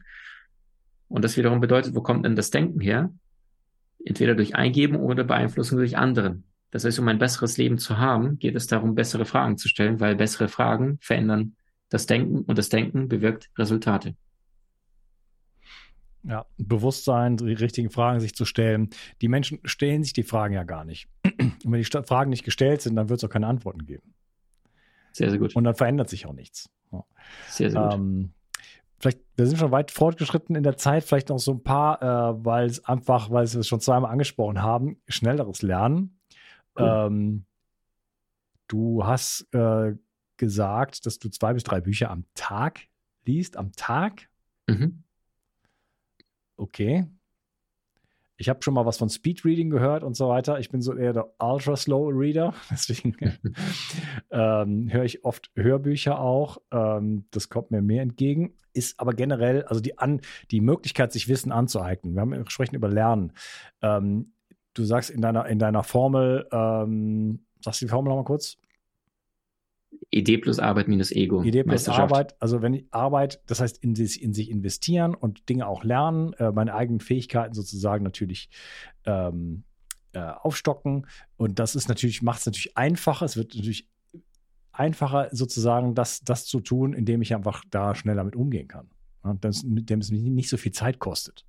Und das wiederum bedeutet, wo kommt denn das Denken her? Entweder durch Eingeben oder Beeinflussung durch anderen. Das heißt, um ein besseres Leben zu haben, geht es darum, bessere Fragen zu stellen, weil bessere Fragen verändern das Denken und das Denken bewirkt Resultate. Ja, Bewusstsein, die richtigen Fragen sich zu stellen. Die Menschen stellen sich die Fragen ja gar nicht. Und wenn die Fragen nicht gestellt sind, dann wird es auch keine Antworten geben. Sehr, sehr gut. Und dann verändert sich auch nichts. Ja. Sehr, sehr gut. Ähm, vielleicht, wir sind schon weit fortgeschritten in der Zeit, vielleicht noch so ein paar, äh, weil es einfach, weil wir es schon zweimal angesprochen haben, schnelleres Lernen. Cool. Ähm, du hast äh, gesagt, dass du zwei bis drei Bücher am Tag liest, am Tag. Mhm okay. Ich habe schon mal was von Speedreading gehört und so weiter. Ich bin so eher der Ultra Slow Reader, deswegen ähm, höre ich oft Hörbücher auch. Ähm, das kommt mir mehr entgegen. Ist aber generell, also die, An die Möglichkeit, sich Wissen anzueignen. Wir, haben, wir sprechen über Lernen. Ähm, du sagst in deiner, in deiner Formel, ähm, sagst du die Formel nochmal kurz? Idee plus Arbeit minus Ego. Idee plus Arbeit, also wenn ich Arbeit, das heißt in sich, in sich investieren und Dinge auch lernen, äh, meine eigenen Fähigkeiten sozusagen natürlich ähm, äh, aufstocken. Und das ist natürlich, macht es natürlich einfacher. Es wird natürlich einfacher, sozusagen das, das zu tun, indem ich einfach da schneller mit umgehen kann. Ja, das, mit dem es nicht so viel Zeit kostet.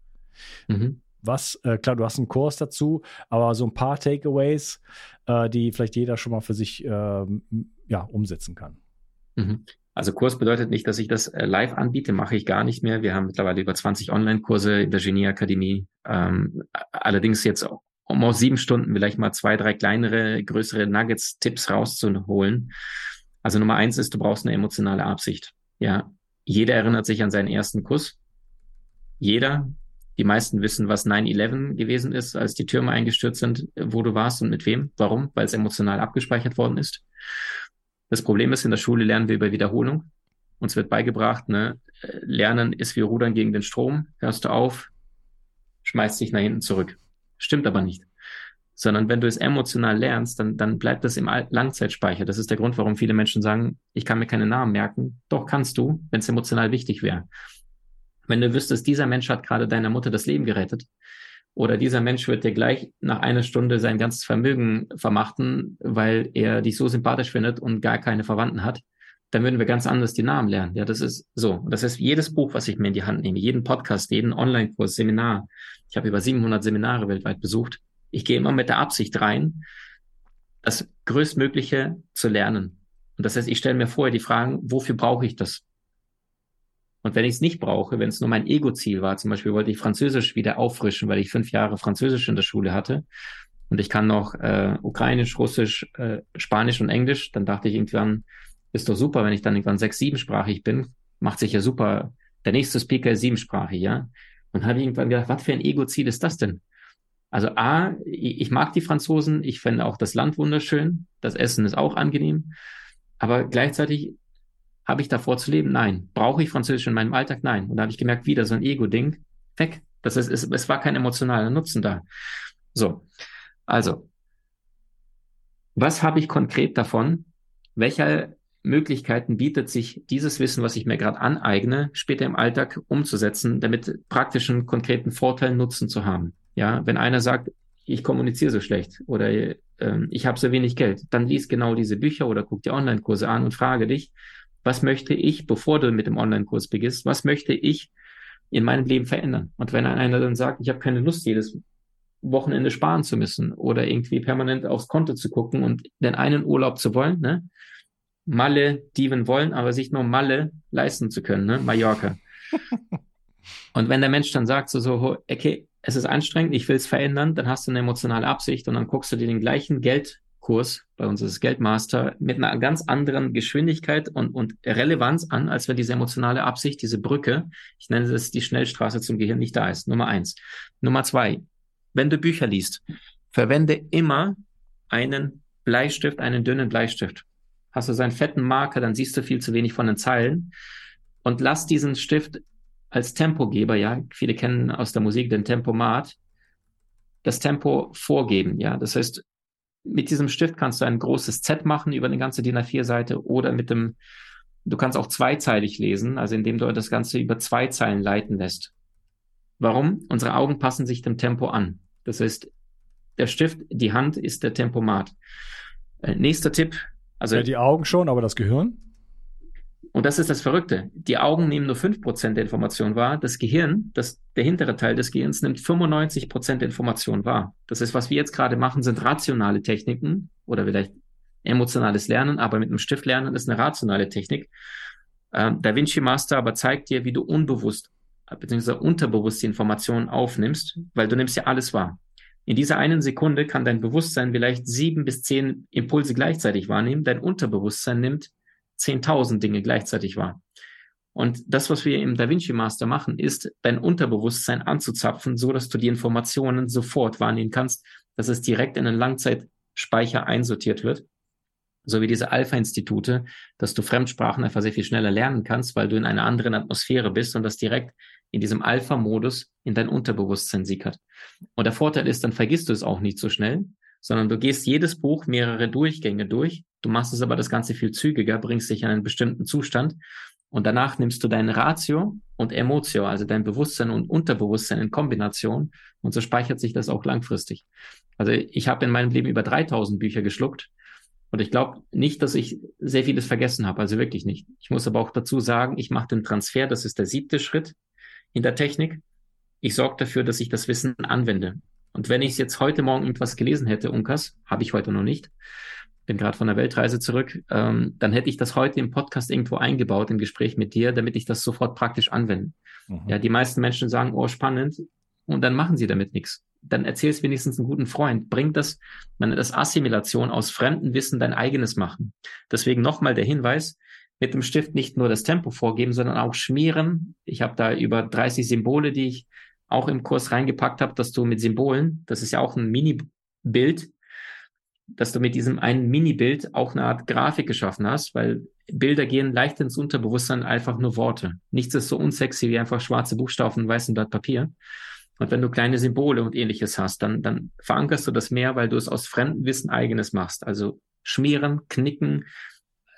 Mhm was, äh, klar, du hast einen Kurs dazu, aber so ein paar Takeaways, äh, die vielleicht jeder schon mal für sich äh, ja, umsetzen kann. Mhm. Also Kurs bedeutet nicht, dass ich das äh, live anbiete, mache ich gar nicht mehr. Wir haben mittlerweile über 20 Online-Kurse in der Genieakademie. Ähm, allerdings jetzt, um aus sieben Stunden vielleicht mal zwei, drei kleinere, größere Nuggets, Tipps rauszuholen, Also Nummer eins ist, du brauchst eine emotionale Absicht. Ja, jeder erinnert sich an seinen ersten Kuss. Jeder. Die meisten wissen, was 9-11 gewesen ist, als die Türme eingestürzt sind, wo du warst und mit wem. Warum? Weil es emotional abgespeichert worden ist. Das Problem ist, in der Schule lernen wir über Wiederholung. Uns wird beigebracht, ne, Lernen ist wie Rudern gegen den Strom. Hörst du auf, schmeißt dich nach hinten zurück. Stimmt aber nicht. Sondern wenn du es emotional lernst, dann, dann bleibt das im Langzeitspeicher. Das ist der Grund, warum viele Menschen sagen, ich kann mir keine Namen merken. Doch kannst du, wenn es emotional wichtig wäre. Wenn du wüsstest, dieser Mensch hat gerade deiner Mutter das Leben gerettet, oder dieser Mensch wird dir gleich nach einer Stunde sein ganzes Vermögen vermachten, weil er dich so sympathisch findet und gar keine Verwandten hat, dann würden wir ganz anders die Namen lernen. Ja, das ist so. Das heißt, jedes Buch, was ich mir in die Hand nehme, jeden Podcast, jeden Online-Kurs, Seminar, ich habe über 700 Seminare weltweit besucht, ich gehe immer mit der Absicht rein, das Größtmögliche zu lernen. Und das heißt, ich stelle mir vorher die Fragen, wofür brauche ich das? Und wenn ich es nicht brauche, wenn es nur mein Ego-Ziel war, zum Beispiel wollte ich Französisch wieder auffrischen, weil ich fünf Jahre Französisch in der Schule hatte und ich kann noch äh, Ukrainisch, Russisch, äh, Spanisch und Englisch, dann dachte ich irgendwann, ist doch super, wenn ich dann irgendwann sechs, siebensprachig bin, macht sich ja super. Der nächste Speaker ist siebensprachig, ja. Und habe ich irgendwann gedacht, was für ein Ego-Ziel ist das denn? Also A, ich mag die Franzosen, ich finde auch das Land wunderschön, das Essen ist auch angenehm, aber gleichzeitig habe ich davor zu leben? Nein. Brauche ich Französisch in meinem Alltag? Nein. Und da habe ich gemerkt, wieder so ein Ego-Ding, weg. Das ist, es, es war kein emotionaler Nutzen da. So, also, was habe ich konkret davon? Welcher Möglichkeiten bietet sich dieses Wissen, was ich mir gerade aneigne, später im Alltag umzusetzen, damit praktischen, konkreten Vorteil, Nutzen zu haben. Ja, wenn einer sagt, ich kommuniziere so schlecht oder äh, ich habe so wenig Geld, dann lies genau diese Bücher oder guck dir Online-Kurse an und frage dich, was möchte ich, bevor du mit dem Online-Kurs beginnst, was möchte ich in meinem Leben verändern? Und wenn einer dann sagt, ich habe keine Lust, jedes Wochenende sparen zu müssen oder irgendwie permanent aufs Konto zu gucken und den einen Urlaub zu wollen, ne? Malle dieven wollen, aber sich nur Malle leisten zu können, ne? Mallorca. und wenn der Mensch dann sagt so, so, okay, es ist anstrengend, ich will es verändern, dann hast du eine emotionale Absicht und dann guckst du dir den gleichen Geldkurs, bei uns ist es Geldmaster, mit einer ganz anderen Geschwindigkeit und, und Relevanz an, als wenn diese emotionale Absicht, diese Brücke, ich nenne es die Schnellstraße zum Gehirn, nicht da ist. Nummer eins. Nummer zwei, wenn du Bücher liest, verwende immer einen Bleistift, einen dünnen Bleistift hast du seinen fetten Marker, dann siehst du viel zu wenig von den Zeilen. Und lass diesen Stift als Tempogeber, ja, viele kennen aus der Musik den Tempomat, das Tempo vorgeben, ja. Das heißt, mit diesem Stift kannst du ein großes Z machen über eine ganze DIN A4-Seite oder mit dem, du kannst auch zweizeilig lesen, also indem du das Ganze über zwei Zeilen leiten lässt. Warum? Unsere Augen passen sich dem Tempo an. Das heißt, der Stift, die Hand ist der Tempomat. Äh, nächster Tipp, also ja, die Augen schon, aber das Gehirn? Und das ist das Verrückte. Die Augen nehmen nur fünf Prozent der Information wahr. Das Gehirn, das, der hintere Teil des Gehirns nimmt 95 Prozent der Information wahr. Das ist, was wir jetzt gerade machen, sind rationale Techniken oder vielleicht emotionales Lernen, aber mit einem Stift lernen ist eine rationale Technik. Ähm, da Vinci Master aber zeigt dir, wie du unbewusst bzw. unterbewusst die Informationen aufnimmst, weil du nimmst ja alles wahr. In dieser einen Sekunde kann dein Bewusstsein vielleicht sieben bis zehn Impulse gleichzeitig wahrnehmen. Dein Unterbewusstsein nimmt zehntausend Dinge gleichzeitig wahr. Und das, was wir im Da Vinci Master machen, ist, dein Unterbewusstsein anzuzapfen, so dass du die Informationen sofort wahrnehmen kannst, dass es direkt in einen Langzeitspeicher einsortiert wird. So wie diese Alpha-Institute, dass du Fremdsprachen einfach sehr viel schneller lernen kannst, weil du in einer anderen Atmosphäre bist und das direkt in diesem Alpha-Modus in dein Unterbewusstsein sickert. Und der Vorteil ist, dann vergisst du es auch nicht so schnell, sondern du gehst jedes Buch mehrere Durchgänge durch. Du machst es aber das Ganze viel zügiger, bringst dich in einen bestimmten Zustand und danach nimmst du dein Ratio und Emotio, also dein Bewusstsein und Unterbewusstsein in Kombination und so speichert sich das auch langfristig. Also ich habe in meinem Leben über 3000 Bücher geschluckt und ich glaube nicht, dass ich sehr vieles vergessen habe, also wirklich nicht. Ich muss aber auch dazu sagen, ich mache den Transfer, das ist der siebte Schritt in der Technik. Ich sorge dafür, dass ich das Wissen anwende. Und wenn ich jetzt heute Morgen irgendwas gelesen hätte, Unkas, habe ich heute noch nicht, bin gerade von der Weltreise zurück, ähm, dann hätte ich das heute im Podcast irgendwo eingebaut, im Gespräch mit dir, damit ich das sofort praktisch anwende. Mhm. Ja, die meisten Menschen sagen, oh, spannend, und dann machen sie damit nichts. dann erzähl's wenigstens einen guten Freund. Bring das, man nennt das Assimilation aus fremdem Wissen dein eigenes machen. Deswegen nochmal der Hinweis, mit dem Stift nicht nur das Tempo vorgeben, sondern auch schmieren. Ich habe da über 30 Symbole, die ich auch im Kurs reingepackt habe, dass du mit Symbolen, das ist ja auch ein Mini-Bild, dass du mit diesem einen Mini-Bild auch eine Art Grafik geschaffen hast, weil Bilder gehen leicht ins Unterbewusstsein, einfach nur Worte. Nichts ist so unsexy wie einfach schwarze Buchstaben und weißem Blatt Papier. Und wenn du kleine Symbole und ähnliches hast, dann, dann verankerst du das mehr, weil du es aus fremdem Wissen eigenes machst. Also schmieren, knicken,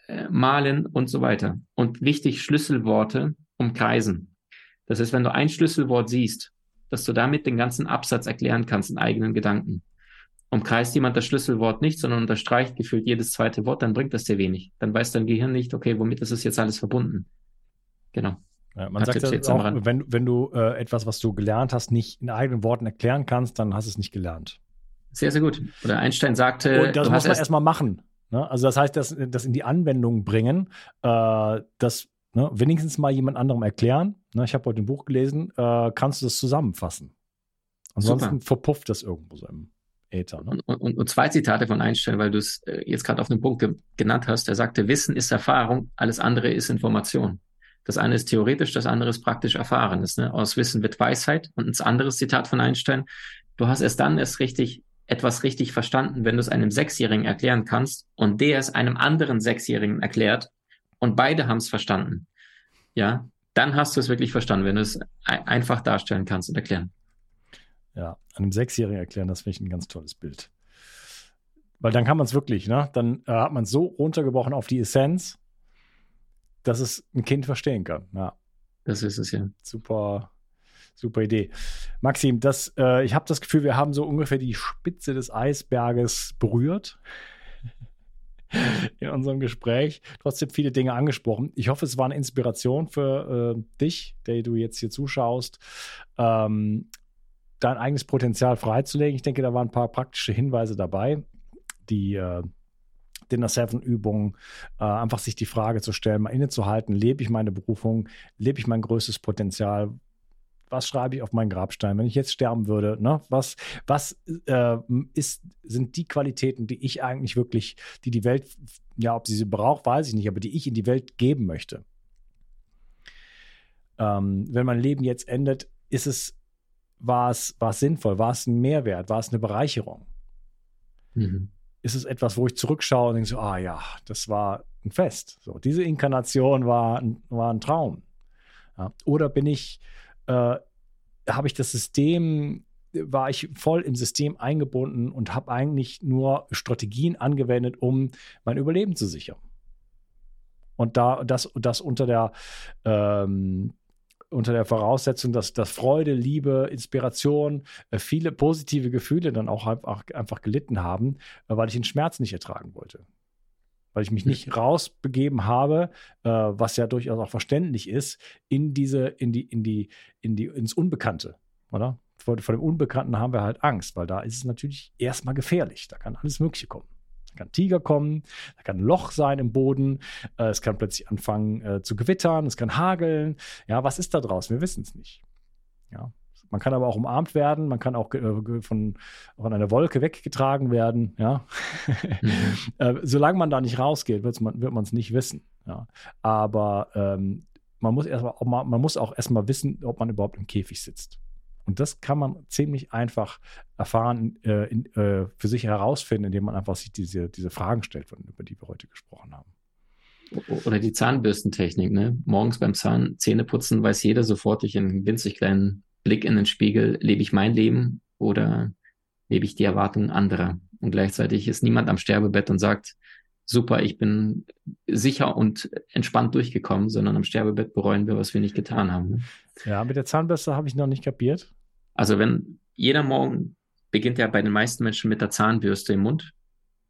äh, malen und so weiter. Und wichtig, Schlüsselworte umkreisen. Das heißt, wenn du ein Schlüsselwort siehst, dass du damit den ganzen Absatz erklären kannst in eigenen Gedanken. Umkreist jemand das Schlüsselwort nicht, sondern unterstreicht gefühlt jedes zweite Wort, dann bringt das dir wenig. Dann weiß dein Gehirn nicht, okay, womit ist es jetzt alles verbunden. Genau. Ja, man sagt ja auch, wenn, wenn du äh, etwas, was du gelernt hast, nicht in eigenen Worten erklären kannst, dann hast du es nicht gelernt. Sehr, sehr gut. Oder Einstein sagte. Und das muss man erstmal machen. Ne? Also das heißt, das, das in die Anwendung bringen, äh, das ne, wenigstens mal jemand anderem erklären. Ne? Ich habe heute ein Buch gelesen, äh, kannst du das zusammenfassen. Ansonsten Super. verpufft das irgendwo so im Äther. Ne? Und, und, und, zwei Zitate von Einstein, weil du es äh, jetzt gerade auf den Punkt ge genannt hast. Er sagte, Wissen ist Erfahrung, alles andere ist Information. Das eine ist theoretisch, das andere ist praktisch Erfahrenes. Ne? Aus Wissen wird Weisheit. Und ein anderes Zitat von Einstein, du hast erst dann erst richtig etwas richtig verstanden, wenn du es einem Sechsjährigen erklären kannst und der es einem anderen Sechsjährigen erklärt und beide haben es verstanden. Ja, dann hast du es wirklich verstanden, wenn du es einfach darstellen kannst und erklären. Ja, einem Sechsjährigen erklären, das finde ich ein ganz tolles Bild. Weil dann kann man es wirklich, ne? Dann äh, hat man es so runtergebrochen auf die Essenz, dass es ein Kind verstehen kann. Ja. Das ist es ja. Super, Super Idee. Maxim, das, äh, ich habe das Gefühl, wir haben so ungefähr die Spitze des Eisberges berührt in unserem Gespräch. Trotzdem viele Dinge angesprochen. Ich hoffe, es war eine Inspiration für äh, dich, der du jetzt hier zuschaust, ähm, dein eigenes Potenzial freizulegen. Ich denke, da waren ein paar praktische Hinweise dabei, die äh, Dinner Seven Übungen, äh, einfach sich die Frage zu stellen, mal innezuhalten, lebe ich meine Berufung, lebe ich mein größtes Potenzial, was schreibe ich auf meinen Grabstein, wenn ich jetzt sterben würde? Ne? Was, was äh, ist, sind die Qualitäten, die ich eigentlich wirklich, die die Welt, ja, ob sie sie braucht, weiß ich nicht, aber die ich in die Welt geben möchte? Ähm, wenn mein Leben jetzt endet, ist es, war es, war es sinnvoll? War es ein Mehrwert? War es eine Bereicherung? Mhm. Ist es etwas, wo ich zurückschaue und denke so, ah ja, das war ein Fest. So, diese Inkarnation war, war ein Traum. Ja. Oder bin ich äh, habe ich das System, war ich voll im System eingebunden und habe eigentlich nur Strategien angewendet, um mein Überleben zu sichern. Und da das, das unter der ähm, unter der Voraussetzung, dass, dass Freude, Liebe, Inspiration, äh, viele positive Gefühle dann auch einfach, einfach gelitten haben, äh, weil ich den Schmerz nicht ertragen wollte weil ich mich nicht rausbegeben habe, äh, was ja durchaus auch verständlich ist, in diese, in die, in die, in die, ins Unbekannte, oder? Vor, vor dem Unbekannten haben wir halt Angst, weil da ist es natürlich erstmal gefährlich. Da kann alles Mögliche kommen. Da kann ein Tiger kommen, da kann ein Loch sein im Boden, äh, es kann plötzlich anfangen äh, zu gewittern, es kann hageln. Ja, was ist da draußen? Wir wissen es nicht. Ja, man kann aber auch umarmt werden, man kann auch äh, von, von einer Wolke weggetragen werden, ja. Mhm. äh, solange man da nicht rausgeht, man, wird man es nicht wissen. Ja. Aber ähm, man muss erstmal, man, man muss auch erstmal wissen, ob man überhaupt im Käfig sitzt. Und das kann man ziemlich einfach erfahren, äh, in, äh, für sich herausfinden, indem man einfach sich diese, diese Fragen stellt, über die wir heute gesprochen haben. Oder die Zahnbürstentechnik, ne? Morgens beim Zahn Zähneputzen weiß jeder sofort durch einen winzig kleinen Blick in den Spiegel, lebe ich mein Leben oder lebe ich die Erwartungen anderer? Und gleichzeitig ist niemand am Sterbebett und sagt, super, ich bin sicher und entspannt durchgekommen, sondern am Sterbebett bereuen wir, was wir nicht getan haben. Ne? Ja, mit der Zahnbürste habe ich noch nicht kapiert. Also wenn jeder Morgen beginnt ja bei den meisten Menschen mit der Zahnbürste im Mund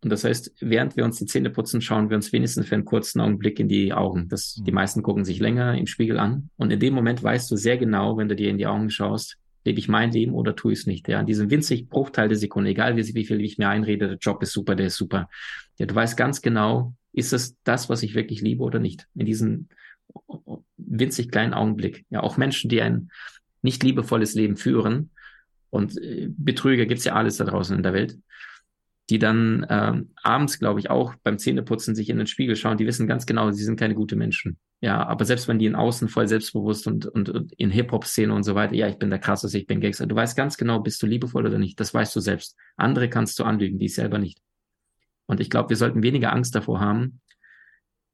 und das heißt, während wir uns die Zähne putzen, schauen wir uns wenigstens für einen kurzen Augenblick in die Augen. Das, mhm. Die meisten gucken sich länger im Spiegel an. Und in dem Moment weißt du sehr genau, wenn du dir in die Augen schaust, lebe ich mein Leben oder tue ich es nicht. Ja, in diesem winzig Bruchteil der Sekunde, egal wie, wie viel ich mir einrede, der Job ist super, der ist super. Ja, du weißt ganz genau, ist es das, was ich wirklich liebe oder nicht? In diesem winzig kleinen Augenblick. Ja, auch Menschen, die ein nicht liebevolles Leben führen, Und äh, Betrüger gibt's ja alles da draußen in der Welt, die dann ähm, abends, glaube ich, auch beim Zähneputzen sich in den Spiegel schauen. Die wissen ganz genau, sie sind keine gute Menschen. Ja, aber selbst wenn die in Außen voll selbstbewusst und, und, und in Hip-Hop-Szene und so weiter, ja, ich bin der Krasseste, ich bin Gangster. Du weißt ganz genau, bist du liebevoll oder nicht. Das weißt du selbst. Andere kannst du anlügen, die selber nicht. Und ich glaube, wir sollten weniger Angst davor haben,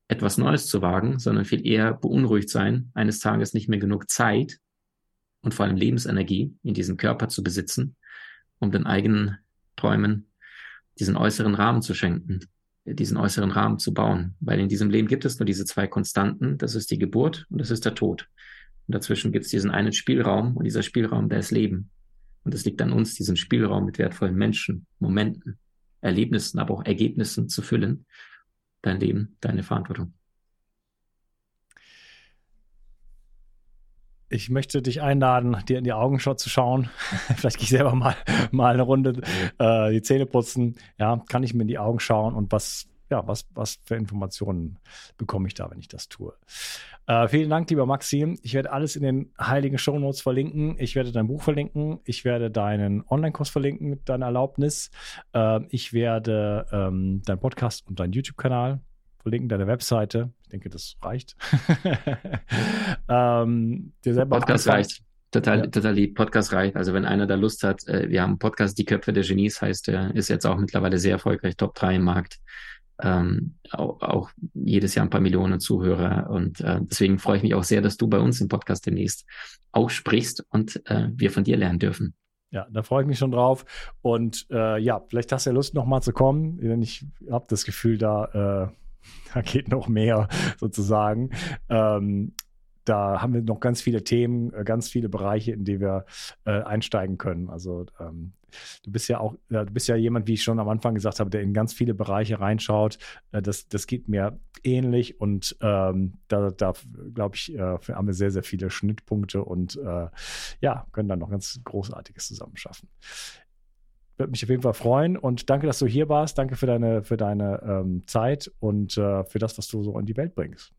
etwas Neues zu wagen, sondern viel eher beunruhigt sein, eines Tages nicht mehr genug Zeit und vor allem Lebensenergie in diesem Körper zu besitzen, um den eigenen Träumen diesen äußeren Rahmen zu schenken, diesen äußeren Rahmen zu bauen. Weil in diesem Leben gibt es nur diese zwei Konstanten, das ist die Geburt und das ist der Tod. Und dazwischen gibt es diesen einen Spielraum und dieser Spielraum, der ist Leben. Und es liegt an uns, diesen Spielraum mit wertvollen Menschen, Momenten, Erlebnissen, aber auch Ergebnissen zu füllen. Dein Leben, deine Verantwortung. Ich möchte dich einladen, dir in die Augen zu schauen. Vielleicht gehe ich selber mal, mal eine Runde äh, die Zähne putzen. Ja, kann ich mir in die Augen schauen und was, ja, was, was für Informationen bekomme ich da, wenn ich das tue. Äh, vielen Dank, lieber Maxi. Ich werde alles in den heiligen Shownotes verlinken. Ich werde dein Buch verlinken. Ich werde deinen Online-Kurs verlinken mit deiner Erlaubnis. Äh, ich werde ähm, deinen Podcast und deinen YouTube-Kanal verlinken, deine Webseite. Ich denke, das reicht. ähm, Podcast reicht. Total, ja. total lieb. Podcast reicht. Also wenn einer da Lust hat, äh, wir haben einen Podcast Die Köpfe der Genies heißt, der ist jetzt auch mittlerweile sehr erfolgreich, Top 3 im Markt. Ähm, auch, auch jedes Jahr ein paar Millionen Zuhörer. Und äh, deswegen freue ich mich auch sehr, dass du bei uns im Podcast demnächst auch sprichst und äh, wir von dir lernen dürfen. Ja, da freue ich mich schon drauf. Und äh, ja, vielleicht hast du ja Lust, nochmal zu kommen, denn ich habe das Gefühl, da äh, da geht noch mehr sozusagen. Ähm, da haben wir noch ganz viele Themen, äh, ganz viele Bereiche, in die wir äh, einsteigen können. Also ähm, du bist ja auch, du bist ja jemand, wie ich schon am Anfang gesagt habe, der in ganz viele Bereiche reinschaut. Äh, das, das geht mir ähnlich und ähm, da, da glaube ich, äh, haben wir sehr, sehr viele Schnittpunkte und äh, ja, können dann noch ganz Großartiges zusammen schaffen. Würde mich auf jeden Fall freuen und danke, dass du hier warst. Danke für deine, für deine ähm, Zeit und äh, für das, was du so in die Welt bringst.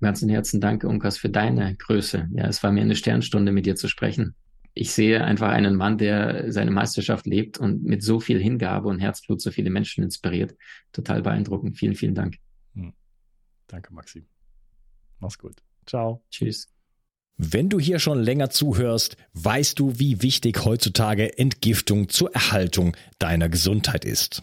Ganzen Herzen danke, Unkas, für deine Größe. Ja, es war mir eine Sternstunde, mit dir zu sprechen. Ich sehe einfach einen Mann, der seine Meisterschaft lebt und mit so viel Hingabe und Herzblut so viele Menschen inspiriert. Total beeindruckend. Vielen, vielen Dank. Hm. Danke, Maxim. Mach's gut. Ciao. Tschüss. Wenn du hier schon länger zuhörst, weißt du, wie wichtig heutzutage Entgiftung zur Erhaltung deiner Gesundheit ist.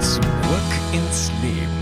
Zurück ins Leben.